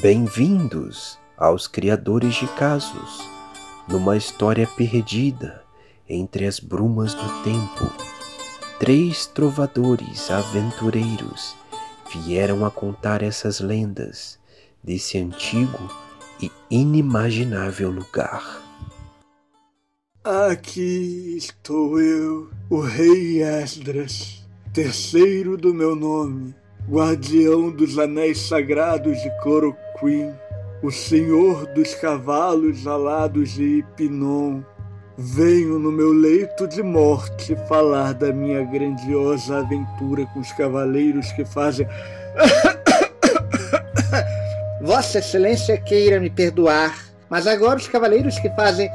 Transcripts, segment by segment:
Bem-vindos aos criadores de casos, numa história perdida entre as brumas do tempo. Três trovadores aventureiros vieram a contar essas lendas desse antigo e inimaginável lugar. Aqui estou eu, o Rei Esdras, terceiro do meu nome, guardião dos anéis sagrados de Cloroquim, o senhor dos cavalos alados de Ipinon. Venho no meu leito de morte falar da minha grandiosa aventura com os cavaleiros que fazem. Vossa Excelência queira me perdoar, mas agora os cavaleiros que fazem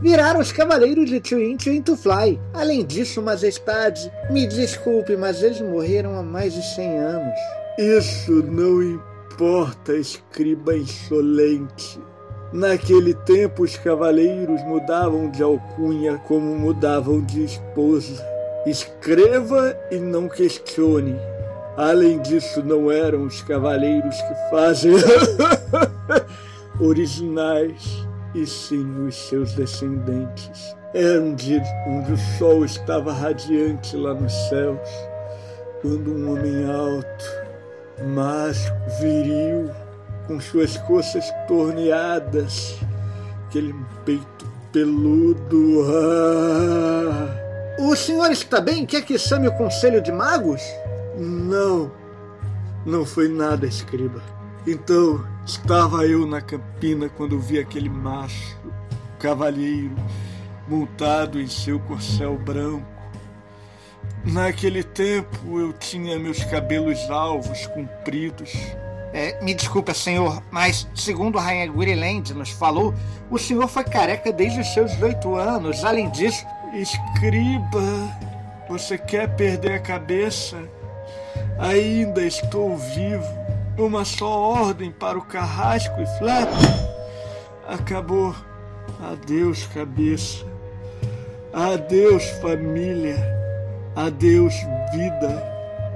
viraram os cavaleiros de Twin Twin to Fly. Além disso, majestade, me desculpe, mas eles morreram há mais de 100 anos. Isso não importa, escriba insolente. Naquele tempo, os cavaleiros mudavam de alcunha como mudavam de esposa. Escreva e não questione. Além disso, não eram os cavaleiros que fazem originais, e sim os seus descendentes. Era um dia onde o sol estava radiante lá nos céus, quando um homem alto, mágico, viril, com suas coxas torneadas, aquele peito peludo. Ah. O senhor está bem? Quer que chame o conselho de magos? Não, não foi nada, escriba. Então, estava eu na campina quando vi aquele macho, cavalheiro, montado em seu corcel branco. Naquele tempo eu tinha meus cabelos alvos, compridos. É, me desculpa, senhor, mas segundo a rainha Gwiriland nos falou, o senhor foi careca desde os seus 18 anos. Além disso, escriba, você quer perder a cabeça? Ainda estou vivo. Uma só ordem para o carrasco e flap. Acabou. Adeus, cabeça. Adeus, família. Adeus, vida.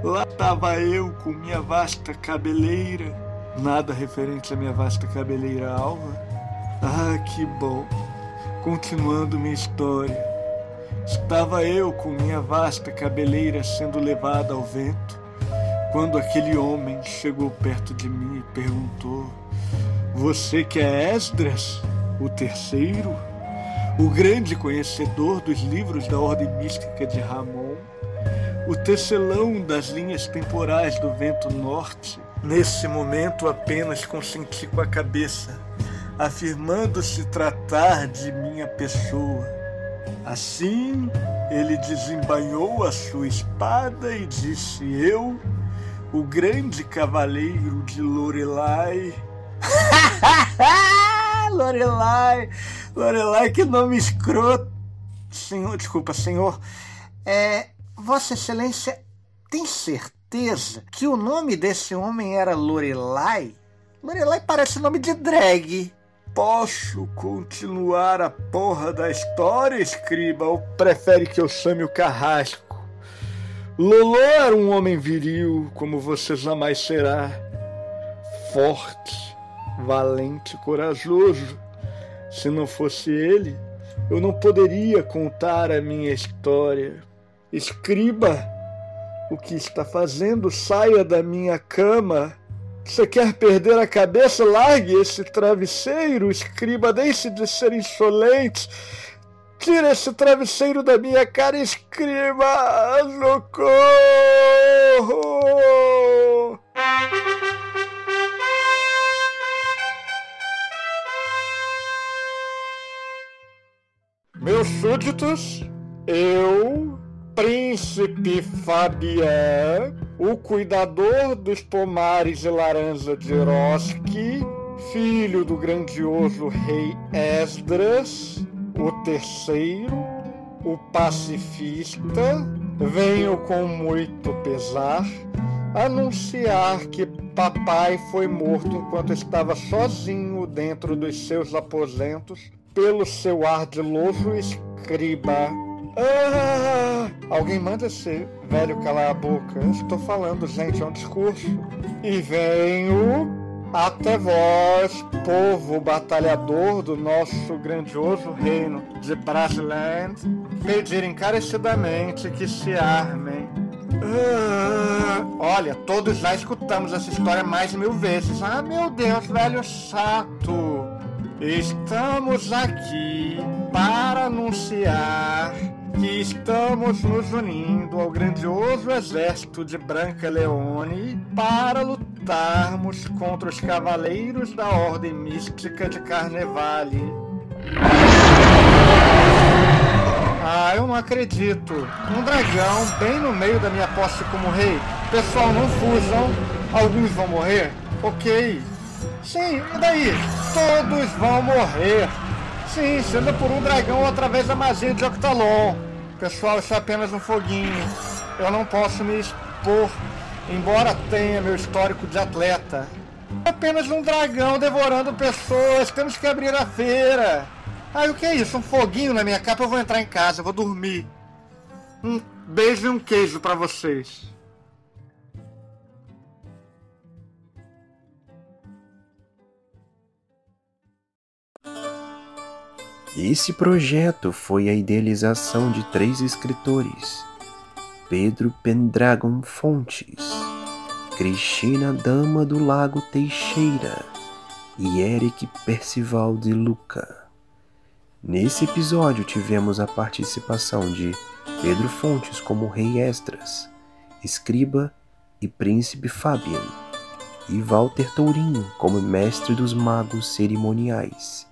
Lá estava eu com minha vasta cabeleira. Nada referente à minha vasta cabeleira alva. Ah, que bom. Continuando minha história. Estava eu com minha vasta cabeleira sendo levada ao vento quando aquele homem chegou perto de mim e perguntou: Você que é Esdras, o terceiro, o grande conhecedor dos livros da ordem mística de Ramon, o tecelão das linhas temporais do vento norte? Nesse momento apenas consenti com a cabeça, afirmando se tratar de minha pessoa. Assim, ele desembainhou a sua espada e disse: Eu o grande cavaleiro de Lorelai. Lorelai, Lorelai, que nome escroto. Senhor, desculpa, senhor. É, Vossa Excelência tem certeza que o nome desse homem era Lorelai? Lorelai parece nome de drag. Posso continuar a porra da história, escriba, ou prefere que eu chame o carrasco? Lolo era um homem viril, como você jamais será. Forte, valente, corajoso. Se não fosse ele, eu não poderia contar a minha história. Escriba o que está fazendo, saia da minha cama. Você quer perder a cabeça? Largue esse travesseiro, escriba, deixe de ser insolente. Tira esse travesseiro da minha cara e escreva socorro! Meus súditos, eu, Príncipe Fabian, o cuidador dos pomares de laranja de Roski, filho do grandioso rei Esdras, o terceiro, o pacifista, venho com muito pesar anunciar que papai foi morto enquanto estava sozinho dentro dos seus aposentos pelo seu ardiloso escriba. Ah, alguém manda esse velho calar a boca. Estou falando, gente, é um discurso. E venho Até vós, povo batalhador do nosso grandioso reino de Brasiland, pedir encarecidamente que se armem. Ah, olha, todos já escutamos essa história mais de mil vezes. Ah, meu Deus, velho chato. Estamos aqui para anunciar que estamos nos unindo ao grandioso exército de Branca Leone para lutarmos contra os cavaleiros da Ordem Mística de Carnevale. Ah, eu não acredito. Um dragão bem no meio da minha posse como rei. Pessoal, não fujam. Alguns vão morrer? Ok. Sim, e daí? Todos vão morrer. Sim, sendo por um dragão através da magia de Octalon. Pessoal, isso é apenas um foguinho. Eu não posso me expor, embora tenha meu histórico de atleta. É apenas um dragão devorando pessoas. Temos que abrir a feira. Ai, o que é isso? Um foguinho na minha capa? Eu vou entrar em casa, vou dormir. Um beijo e um queijo para vocês. Esse projeto foi a idealização de três escritores: Pedro Pendragon Fontes, Cristina Dama do Lago Teixeira e Eric Percival de Luca. Nesse episódio tivemos a participação de Pedro Fontes como Rei Estras, Escriba e Príncipe Fabian, e Walter Tourinho como Mestre dos Magos Cerimoniais